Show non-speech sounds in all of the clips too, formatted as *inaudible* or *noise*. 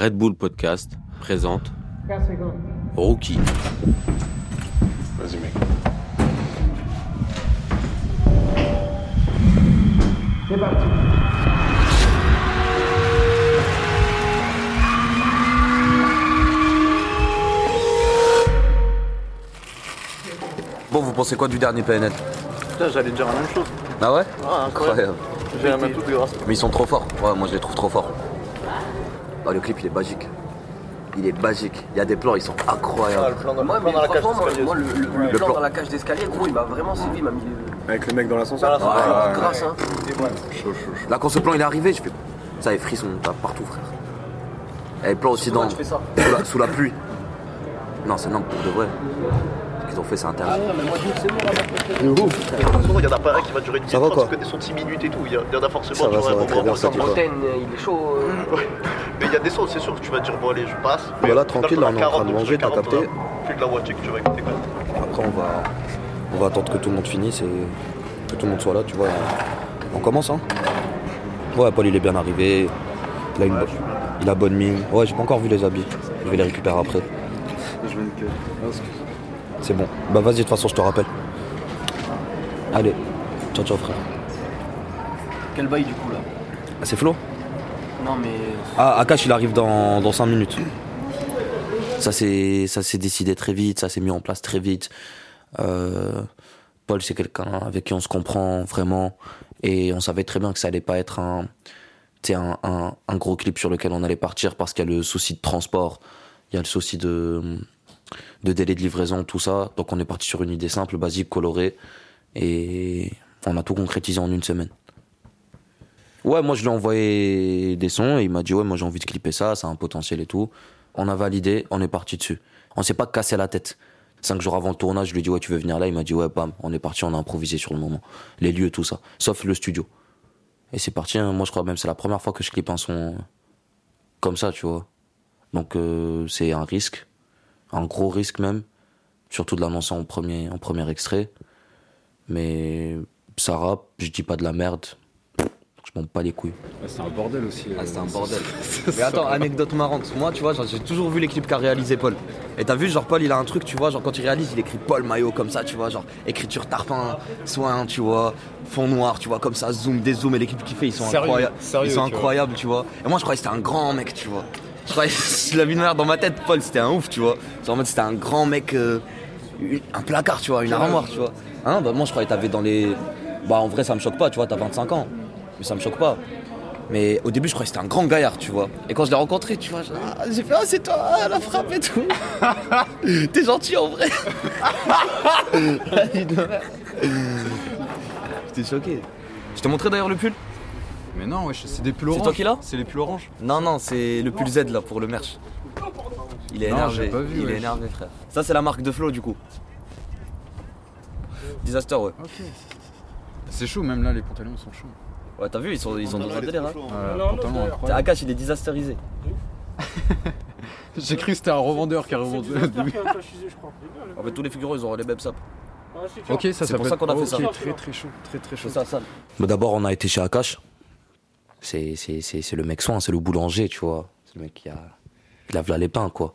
Red Bull Podcast présente Rookie. Vas-y, mec. Bon, vous pensez quoi du dernier PNL Putain, j'allais dire la même chose. Ah ouais? Ah, incroyable. J'ai la même toute grâce. Mais ils sont trop forts. Ouais, moi je les trouve trop forts. Oh, le clip, il est magique. Il est magique. Il y a des plans, ils sont Ah, incroyables. le plan dans, Moi, le plan mais dans la cage franchement, moi, d'escalier. moi, le, le- le Le plan dans la cage d'escalier, gros, il m'a vraiment suivi, il m'a mis le- Avec le mec dans l'ascenseur ouais, grâce, hein. Chaud, chaud, chaud. Là, quand ce plan il est arrivé, je fais. Ça, les frissons t'as partout, frère. Et le plan aussi dans. tu fais ça. Sous la, sous la pluie. Non, c'est non, pour de vrai. Ce qu'ils ont fait, c'est interdit. Ah, mais moi, je dis que c'est bon, là, De toute façon, il y en a pas un qui va durer 10 Ça va, quoi que des sons de 6 minutes et tout. Il y, en a forcément. Ça va, ça un va très bien, ça. Bretagne, il est chaud. Il y a des sons, c'est sûr que tu vas dire, bon, allez, je passe. Mais Voilà, tranquille, là, on est en train de 40, manger, t'as 40, capté. Plus de la que tu vas écouter, quoi. Après, on va, on va attendre que tout le monde finisse et que tout le monde soit là, tu vois. On commence, hein Ouais, Paul, il est bien arrivé. Il a, une bo- il a bonne mine. Ouais, j'ai pas encore vu les habits. Je vais les récupérer après. C'est bon. Bah, vas-y, de toute façon, je te rappelle. Allez. Ciao, ciao, frère. Quel bail, du coup, là? Ah, c'est Flo? Ah, Akash, il arrive dans, dans 5 minutes. Ça s'est décidé très vite, ça s'est mis en place très vite. Euh, Paul, c'est quelqu'un avec qui on se comprend vraiment. Et on savait très bien que ça allait pas être un gros clip sur lequel on allait partir parce qu'il y a le souci de transport, il y a le souci de, de délai de livraison, tout ça. Donc on est parti sur une idée simple, basique, colorée. Et on a tout concrétisé en une semaine. Ouais, moi je lui ai envoyé des sons et il m'a dit ouais, moi j'ai envie de clipper ça, ça a un potentiel et tout. On a validé, on est parti dessus. On s'est pas cassé la tête. Cinq jours avant le tournage, je lui ai dit ouais, tu veux venir là? Il m'a dit ouais, bam, on est parti, on a improvisé sur le moment. Les lieux, tout ça. Sauf le studio. Et c'est parti, hein. moi je crois même c'est la première fois que je clippe un son comme ça, tu vois. Donc euh, c'est un risque, un gros risque même, surtout de l'annoncer en premier, en premier extrait. Mais ça rappe, je dis pas de la merde, je m'en bats les couilles. C'est un bordel aussi. Ah, c'était un bordel. *laughs* Mais attends, anecdote marrante. Moi, tu vois, genre, j'ai toujours vu les clips qu'a réalisé Paul. Et t'as vu, genre, Paul, il a un truc, tu vois, genre, quand il réalise, il écrit Paul Maillot comme ça, tu vois, genre, écriture tarpin, soin, tu vois, fond noir, tu vois, comme ça, zoom, des zooms, et les clips qu'il fait, ils sont Sérieux, incroyables. sérieux, ils sont tu vois. incroyables, tu vois. Et moi, je croyais que c'était un grand mec, tu vois. Je croyais, je l'avais vu dans ma tête, Paul, c'était un ouf, tu vois. Genre, en mode, c'était un grand mec, euh, un placard, tu vois, une armoire, tu vois. Hein, bah, moi, je croyais que t'avais dans les. Bah, en vrai, ça me choque pas, tu vois, t'as 25 ans. Mais ça me choque pas. Mais au début, je croyais que c'était un grand gaillard, tu vois. Et quand je l'ai rencontré, tu vois, ah, j'ai fait, ah, c'est toi, ah, la frappe et tout. *laughs* T'es gentil en vrai. *laughs* J'étais choqué. Je t'ai montré d'ailleurs le pull? Mais non, wesh, c'est des pulls C'est oranges. toi qui l'as? C'est les pulls oranges. Non, non, c'est le pull Z là pour le merch. Il est Non, énervé. j'ai pas vu, Il est énervé, frère. Ça, c'est la marque de Flo, du coup. Disaster, ouais. C'est chaud, même là, les pantalons sont chauds. Ouais, t'as vu, ils sont, ils sont dans un délire. Hein. Incroyable. Akash, il est disasterisé. *laughs* J'ai cru que c'était un revendeur qui a revendu. En fait, tous les figurants, ils auront les mêmes sapes. ok, ça, C'est ça pour peut ça qu'on a fait ok, ça. Très très chaud, très très chaud. C'est ça, ça. D'abord, on a été chez Akash. C'est, c'est, c'est, c'est le mec soin, c'est le boulanger, tu vois. C'est le mec qui a. Il lave là les pains, quoi.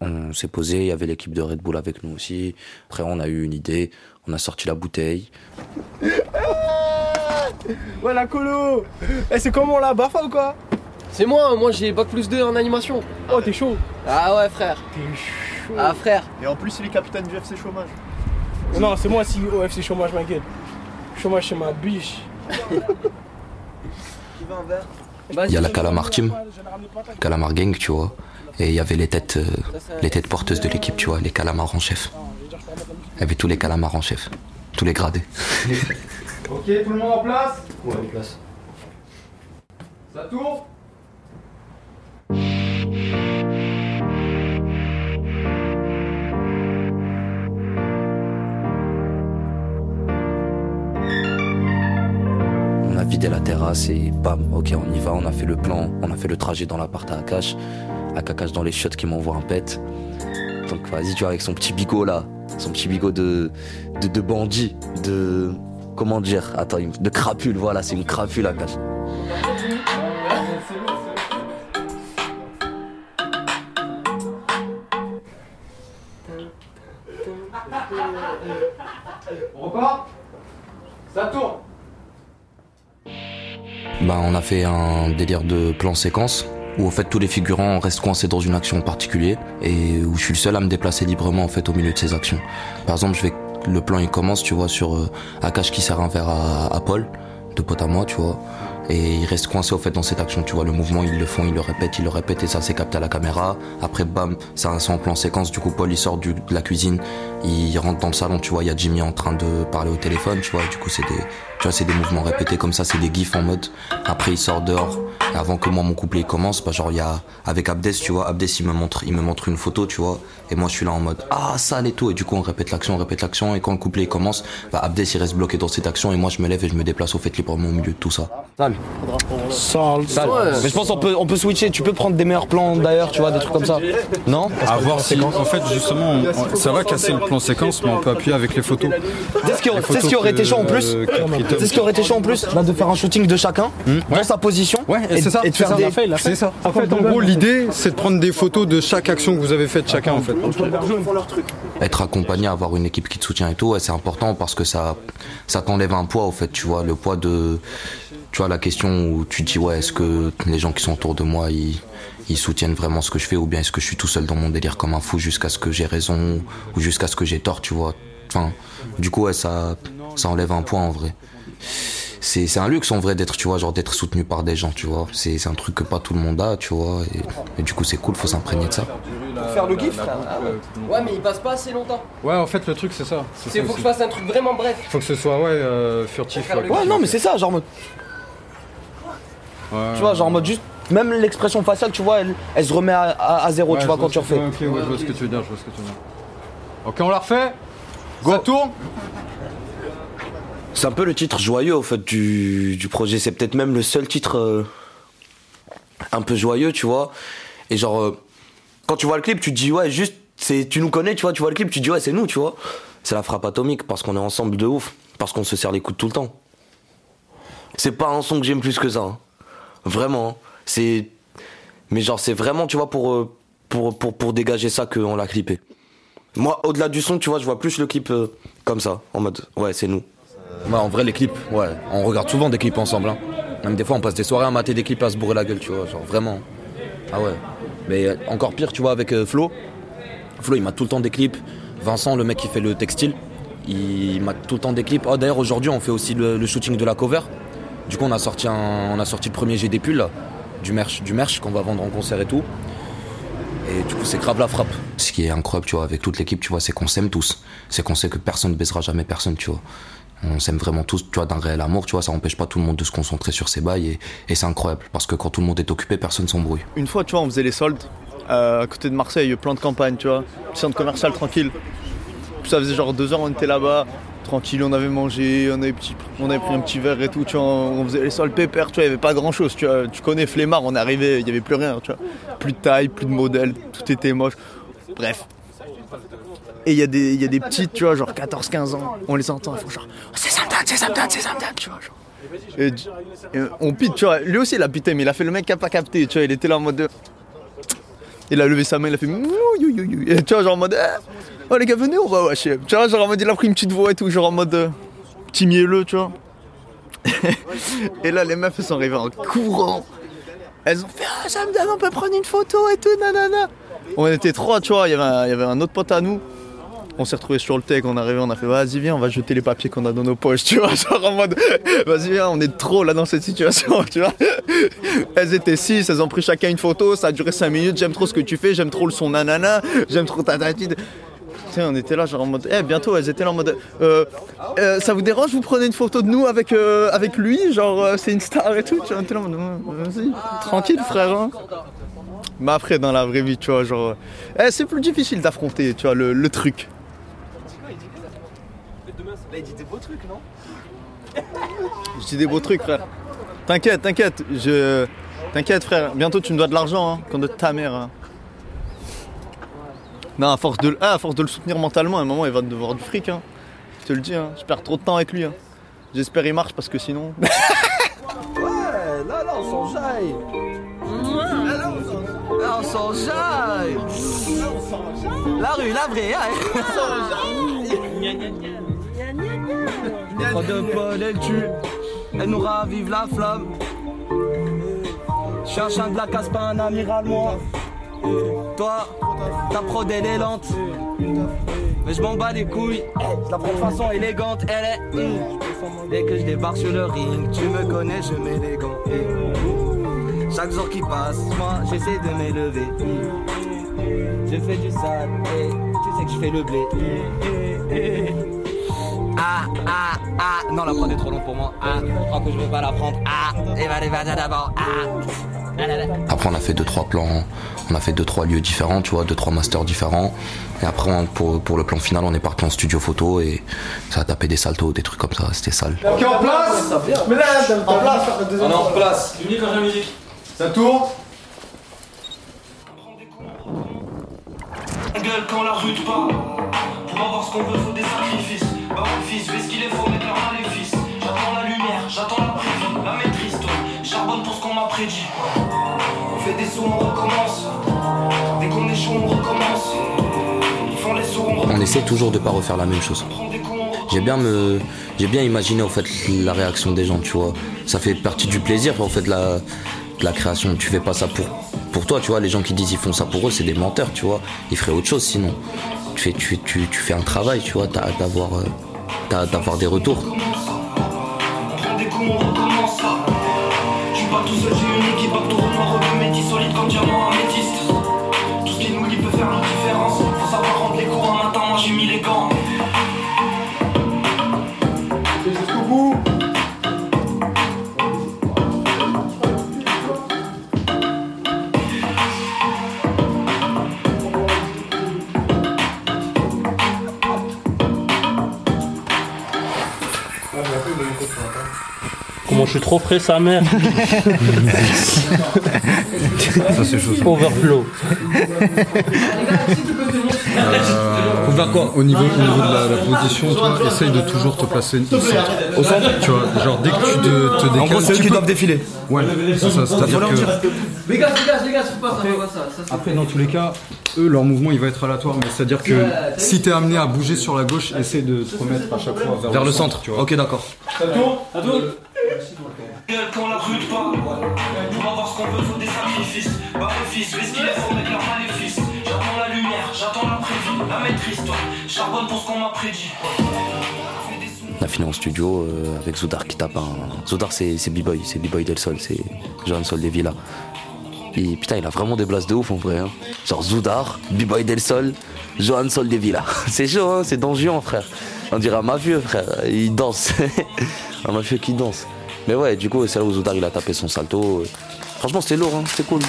On s'est posé, il y avait l'équipe de Red Bull avec nous aussi. Après, on a eu une idée, on a sorti la bouteille. Ouais, la colo Eh, c'est comment là Bafa ou quoi? C'est moi, moi j'ai bac plus 2 en animation. Oh, t'es chaud Ah ouais, frère. T'es chaud Ah, frère. Et en plus, il est capitaine du FC Chômage. Non, c'est moi si au FC Chômage, ma gueule. Chômage, c'est ma biche. Il y a la Calamar Team, Calamar Gang, tu vois. Et il y avait les têtes, euh, les têtes porteuses de l'équipe, tu vois, les calamars en chef. Il y avait tous les calamars en chef, tous les gradés. *laughs* Ok, tout le monde en place Ouais, en place. Ça tourne On a vidé la terrasse et bam, ok, on y va, on a fait le plan, on a fait le trajet dans l'appart à Akash, Akash dans les chiottes qui m'envoie un pet. Donc vas-y, tu vois, avec son petit bigot là, son petit bigot de, de, de bandit, de comment dire? Attends, de crapule, voilà, c'est une crapule à cache. On repart Ça tourne bah, on a fait un délire de plan séquence où en fait tous les figurants restent coincés dans une action en particulier et où je suis le seul à me déplacer librement en fait au milieu de ces actions. Par exemple, je vais le plan il commence, tu vois, sur euh, Akash qui sert un verre à, Paul, de pote à moi, tu vois. Et il reste coincé au fait dans cette action, tu vois. Le mouvement, ils le font, ils le répètent, ils le répètent et ça c'est capté à la caméra. Après, bam, c'est un, en plan séquence. Du coup, Paul il sort de la cuisine, il rentre dans le salon, tu vois. Il y a Jimmy en train de parler au téléphone, tu vois. Du coup, c'est des, tu vois, c'est des mouvements répétés comme ça, c'est des gifs en mode. Après, il sort dehors. Avant que moi mon couplet commence, bah genre il y a avec Abdes, tu vois. Abdes il me montre, il me montre une photo, tu vois. Et moi je suis là en mode ah sale et tout. Et du coup on répète l'action, on répète l'action. Et quand le couplet commence, bah Abdes il reste bloqué dans cette action et moi je me lève et je me déplace au fait librement au milieu de tout ça. Sale. Sale. Sale. Mais je pense qu'on peut, on peut switcher. Tu peux prendre des meilleurs plans d'ailleurs, tu vois, des trucs comme ça. Non? À voir si. En fait, justement, on- ça va casser le plan séquence, mais on peut appuyer avec les photos. C'est ce qui, ce aurait été chaud en plus? C'est ce qui aurait été chaud en plus, bah, de faire un shooting de chacun dans sa position. Ouais, et c'est ça. et de faire ça. des. C'est ça. En fait, en gros, l'idée, c'est de prendre des photos de chaque action que vous avez faite chacun, en fait. Être accompagné, avoir une équipe qui te soutient et tout, ouais, c'est important parce que ça, ça t'enlève un poids au fait, tu vois, le poids de, tu vois, la question où tu te dis ouais, est-ce que les gens qui sont autour de moi, ils, ils soutiennent vraiment ce que je fais ou bien est-ce que je suis tout seul dans mon délire comme un fou jusqu'à ce que j'ai raison ou jusqu'à ce que j'ai tort, tu vois. Enfin, du coup, ouais, ça, ça enlève un poids en vrai. C'est, c'est un luxe en vrai d'être, tu vois, genre d'être soutenu par des gens, tu vois. C'est, c'est un truc que pas tout le monde a, tu vois. Et, et du coup, c'est cool, faut s'imprégner de ça. Faire le gif Ouais, mais il passe pas assez longtemps. Ouais, en fait, le truc, c'est ça. C'est faut que je fasse un truc vraiment bref. Faut que ce soit, ouais, euh, furtif. ouais, Ouais, non, mais c'est ça, genre en mode. Ouais. Tu vois, genre en mode juste. Même l'expression faciale, tu vois, elle, elle se remet à, à- à zéro, Ouais, tu vois, quand tu refais. ouais, Ok, ouais, je vois ce que tu veux dire, je vois ce que tu veux dire. Ok, on la refait? Ça tourne? C'est un peu le titre joyeux au fait du, du projet. C'est peut-être même le seul titre euh, un peu joyeux, tu vois. Et genre, euh, quand tu vois le clip, tu te dis ouais, juste, c'est, tu nous connais, tu vois, tu vois le clip, tu te dis ouais, c'est nous, tu vois. C'est la frappe atomique parce qu'on est ensemble de ouf, parce qu'on se serre les coudes tout le temps. C'est pas un son que j'aime plus que ça, hein. vraiment. hein. C'est, mais genre c'est vraiment, tu vois, pour euh, pour pour pour dégager ça qu'on l'a clippé. Moi, au-delà du son, tu vois, je vois plus le clip euh, comme ça, en mode ouais, c'est nous. Ouais, en vrai, les clips, ouais. On regarde souvent des clips ensemble. Hein. Même des fois, on passe des soirées à mater des clips à se bourrer la gueule, tu vois. Genre, vraiment. Ah ouais. Mais euh, encore pire, tu vois, avec euh, Flo. Flo, il mate tout le temps des clips. Vincent, le mec qui fait le textile, il mate tout le temps des clips. Oh, d'ailleurs, aujourd'hui, on fait aussi le, shooting de la cover. Du coup, on a sorti, un, on a sorti le premier GD pull, là, du merch, du merch qu'on va vendre en concert et tout. Et du coup, c'est grave la frappe. Ce qui est incroyable, tu vois, avec toute l'équipe, tu vois, c'est qu'on s'aime tous. C'est qu'on sait que personne ne baisera jamais personne, tu vois. On s'aime vraiment tous, tu vois, d'un réel amour, tu vois, ça empêche pas tout le monde de se concentrer sur ses bails et, c'est incroyable parce que quand tout le monde est occupé, personne s'embrouille. Une fois, tu vois, on faisait les soldes euh, à côté de Marseille, plan de campagne, tu vois, centre commercial tranquille. Puis ça faisait genre deux heures, on était là-bas, tranquille, on avait mangé, on avait, petit- on avait pris un petit verre et tout, tu vois, on faisait les soldes pépères, tu vois, il n'y avait pas grand-chose, tu vois. Tu connais Flemmard, on arrivé, il n'y avait plus rien, tu vois. Plus de taille, plus de modèle, tout était moche. Bref. Et il y, a des- petites, tu vois, genre 14-15 ans, on les entend, ils font genre, Oh, c'est Samdan, c'est Samdan, c'est Samdan, tu vois. Et, on pite, tu vois. Lui aussi, il a pité, mais il a fait le mec qui a pas capté, tu vois. Il était là en mode. de- Il a levé sa main, il a fait. Et tu vois, genre en mode. eh, Oh les gars, venez, on va wesh. Tu vois, genre en mode, il a pris une petite voix et tout, genre en mode. euh, petit mielleux, tu vois. *laughs* et là, les meufs, sont arrivées en courant. Elles ont fait Ah, donne, on peut prendre une photo et tout, nanana. On était trois, tu vois. Il y avait un autre pote à nous. On s'est retrouvés sur le tech, on est arrivé, on a fait vas-y viens, on va jeter les papiers qu'on a dans nos poches, *laughs* tu vois, genre en mode vas-y viens, on est trop là dans cette situation, *laughs* tu vois. Elles étaient six, elles ont pris chacun une photo, ça a duré cinq minutes, j'aime trop ce que tu fais, j'aime trop le son nanana, j'aime trop ta. Tiens, on était là genre en mode, eh bientôt, elles étaient là en mode, euh, euh, ça vous dérange, vous prenez une photo de nous avec, euh, avec lui, genre euh, c'est une star et tout, tu vois, on était là en mode, vas-y, tranquille frère, hein. Mais après, dans la vraie vie, tu vois, genre, eh, c'est plus difficile d'affronter, tu vois, le, le truc. Là, il dit des beaux trucs, non *laughs* Je dis des beaux trucs, frère. T'inquiète, t'inquiète. Je... T'inquiète, frère. Bientôt, tu me dois de l'argent, hein, comme de ta mère. hein. Non, à force, de... ah, à force de le soutenir mentalement, à un moment, il va te devoir du fric. Hein. Je te le dis, hein. je perds trop de temps avec lui. Hein. J'espère il marche parce que sinon. *laughs* Là, là, on s'enjaille Là, on s'enjaille La rue, la vraie, hein *laughs* De Paul, elle tue. Elle nous ravive la flamme. Suis un de la casse, pas un amiral, moi. Toi, ta prod, elle est lente. Mais je m'en bats les couilles. Je la prends de façon élégante. Elle est. Dès que je débarque sur le ring, tu me connais, je mets. Chaque jour qui passe, moi, j'essaie de m'élever. Je fais du sale. Tu sais que je fais le blé. Ah, ah, ah, non, la prod est trop longue pour moi. Ah, je crois que je vais pas la prendre. Ah, et va, allez, va, d'abord. Ah. Après, on a fait deux trois plans, on a fait deux trois lieux différents, tu vois, deux trois masters différents. Et après, on- pour, pour le plan final, on est parti en studio photo et ça a tapé des saltos, des trucs comme ça, c'était sale. Ok, en place Mais là, en place On est en place. J'ai la musique. Ça tourne gueule quand la rue te parle. Pour avoir ce qu'on veut, faut des sacrifices. Bah fils, fais ce qu'il est, faut prédit. On fait des sauts, on recommence. Dès qu'on échoue, on recommence. Ils font les sauts, on recommence. On essaie toujours de pas refaire la même chose. J'ai bien me, j'ai bien imaginé en fait la réaction des gens, tu vois. Ça fait partie du plaisir en fait de la, de la création. Tu fais pas ça pour, pour toi, tu vois. Les gens qui disent ils font ça pour eux, c'est des menteurs, tu vois. Ils feraient autre chose sinon. Tu fais, tu, tu, tu fais un travail, tu vois. T'as hâte d'avoir, euh, d'avoir des retours. Seul, j'ai une équipe, bateau noir, rebeu, métis, solide comme diamant suis trop frais, sa mère. *laughs* Ça, c'est chaud. Overflow. Faut faire quoi Au niveau, au niveau de la, la position, toi, essaye de toujours te placer au centre. Au centre Tu vois, genre dès que tu te, te décales. En gros, c'est eux qui doivent défiler. Ouais, c'est ça, c'est-à-dire que. Les gars, les gars, les gars, faut pas pas ça. Après, dans tous les cas, eux, leur mouvement, il va être aléatoire, mais c'est-à-dire que si t'es amené à bouger sur la gauche, essaye de te remettre à chaque fois vers, Vers le centre. tu vois. Ok, d'accord. Ça tourne quand la rue te parle. Pour avoir ce qu'on veut, faut des sacrifices. Bah ouais, fils, fais ce qu'il est, faut mettre leur maléfice. J'attends la lumière, j'attends la prévie, la maîtrise, toi. Charbonne pour ce qu'on m'a prédit. Fais des sous- On a fini en studio euh, avec Zoudar qui tape un. Zoudar, c'est c'est B-Boy, c'est B-Boy Del Sol, c'est Johan Sol des Villas. Et putain, il a vraiment des blases de ouf en vrai. hein. Genre Zoudar, B-Boy Del Sol, Johan Sol des Villas. *laughs* C'est chaud, hein, c'est dangereux, frère. On dirait un mafieux, frère. Il danse. *laughs* un mafieux qui danse. Mais ouais, du coup, c'est là où Zoudar il a tapé son salto. Franchement, c'était lourd, hein, c'était cool.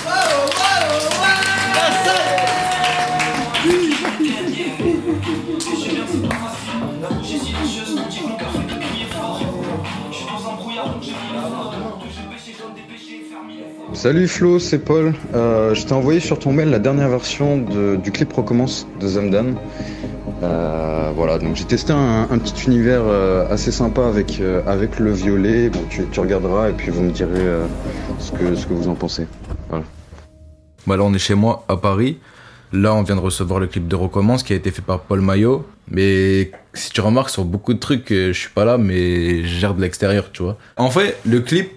Salut Flo, c'est Paul. Euh, je t'ai envoyé sur ton mail la dernière version de- du clip Recommence de Zamdan. Euh, voilà, donc j'ai testé un, un petit univers euh, assez sympa avec, euh, avec le violet. Bon, tu, regarderas et puis vous me direz ce, que, ce que vous en pensez. Voilà. Bah là, on est chez moi à Paris. Là, on vient de recevoir le clip de Recommence qui a été fait par Paul Maillot. Mais si tu remarques sur beaucoup de trucs, je suis pas là, mais je gère de l'extérieur, tu vois. En fait, le clip,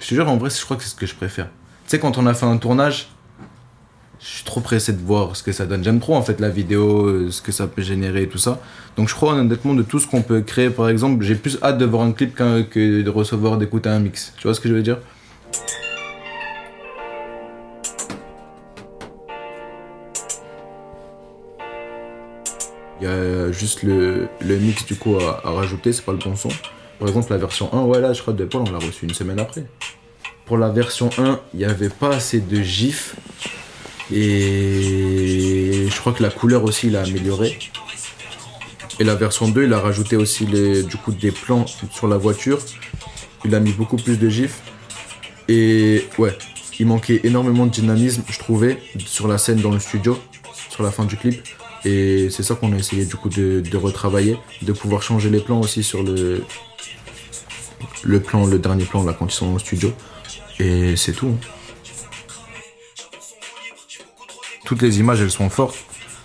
je te jure, en vrai, je crois que c'est ce que je préfère. Tu sais, quand on a fait un tournage, je suis trop pressé de voir ce que ça donne. J'aime trop, en fait, la vidéo, euh, ce que ça peut générer et tout ça. Donc, je crois honnêtement de tout ce qu'on peut créer, par exemple, j'ai plus hâte de voir un clip que de recevoir, d'écouter un mix. Tu vois ce que je veux dire? Il y a juste le, mix du coup à, à rajouter, c'est pas le bon son. Par exemple, la version 1, ouais, là, je crois de Paul, on l'a reçu une semaine après. Pour la version 1, il n'y avait pas assez de gifs. Et je crois que la couleur aussi, il a amélioré. Et la version 2, il a rajouté aussi les, du coup des plans sur la voiture. Il a mis beaucoup plus de gifs. Et ouais, il manquait énormément de dynamisme, je trouvais, sur la scène dans le studio, sur la fin du clip. Et c'est ça qu'on a essayé du coup de, de retravailler, de pouvoir changer les plans aussi sur le, le plan, le dernier plan là quand ils sont au studio. Et c'est tout. hein. Toutes les images elles sont fortes.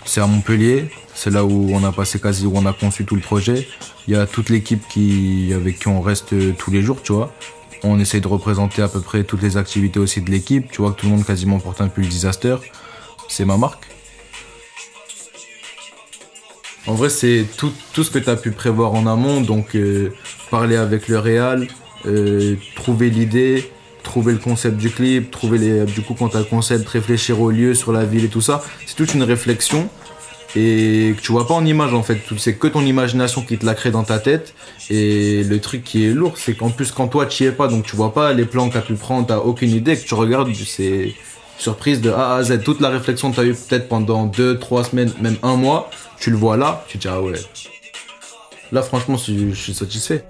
C'est à Montpellier, C'est là où on a passé quasi, où on a conçu tout le projet. Il y a toute l'équipe qui, avec qui on reste tous les jours, tu vois. On essaye de représenter à peu près toutes les activités aussi de l'équipe. Tu vois que tout le monde quasiment porte un pull disaster. C'est ma marque. En vrai, c'est tout, ce que tu as pu prévoir en amont. Donc, euh, parler avec le Real, euh, trouver l'idée, trouver le concept du clip, trouver les, du coup, quand tu as le concept, réfléchir au lieu, sur la ville et tout ça. C'est toute une réflexion et que tu vois pas en image en fait. C'est que ton imagination qui te la crée dans ta tête. Et le truc qui est lourd, c'est qu'en plus, quand toi tu y es pas, donc tu vois pas les plans que pu prendre, tu aucune idée, que tu regardes, c'est surprise de A à Z. Toute la réflexion que tu as eu peut-être pendant 2, 3 semaines, même un mois, tu le vois là, tu te dis ah ouais. Là, franchement, je suis satisfait.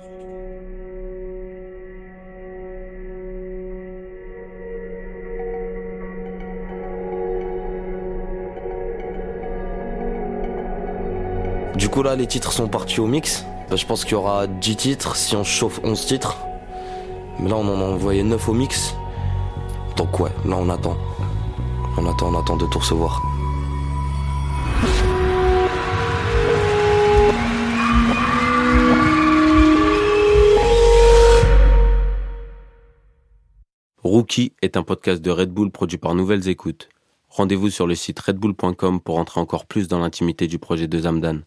Du coup là les titres sont partis au mix. Je pense qu'il y aura 10 titres si on chauffe 11 titres. Mais là on en a envoyé 9 au mix. Donc ouais, là on attend. On attend, on attend de tout recevoir. Rookie est un podcast de Red Bull produit par Nouvelles Écoutes. Rendez-vous sur le site redbull.com pour entrer encore plus dans l'intimité du projet de Zamdan.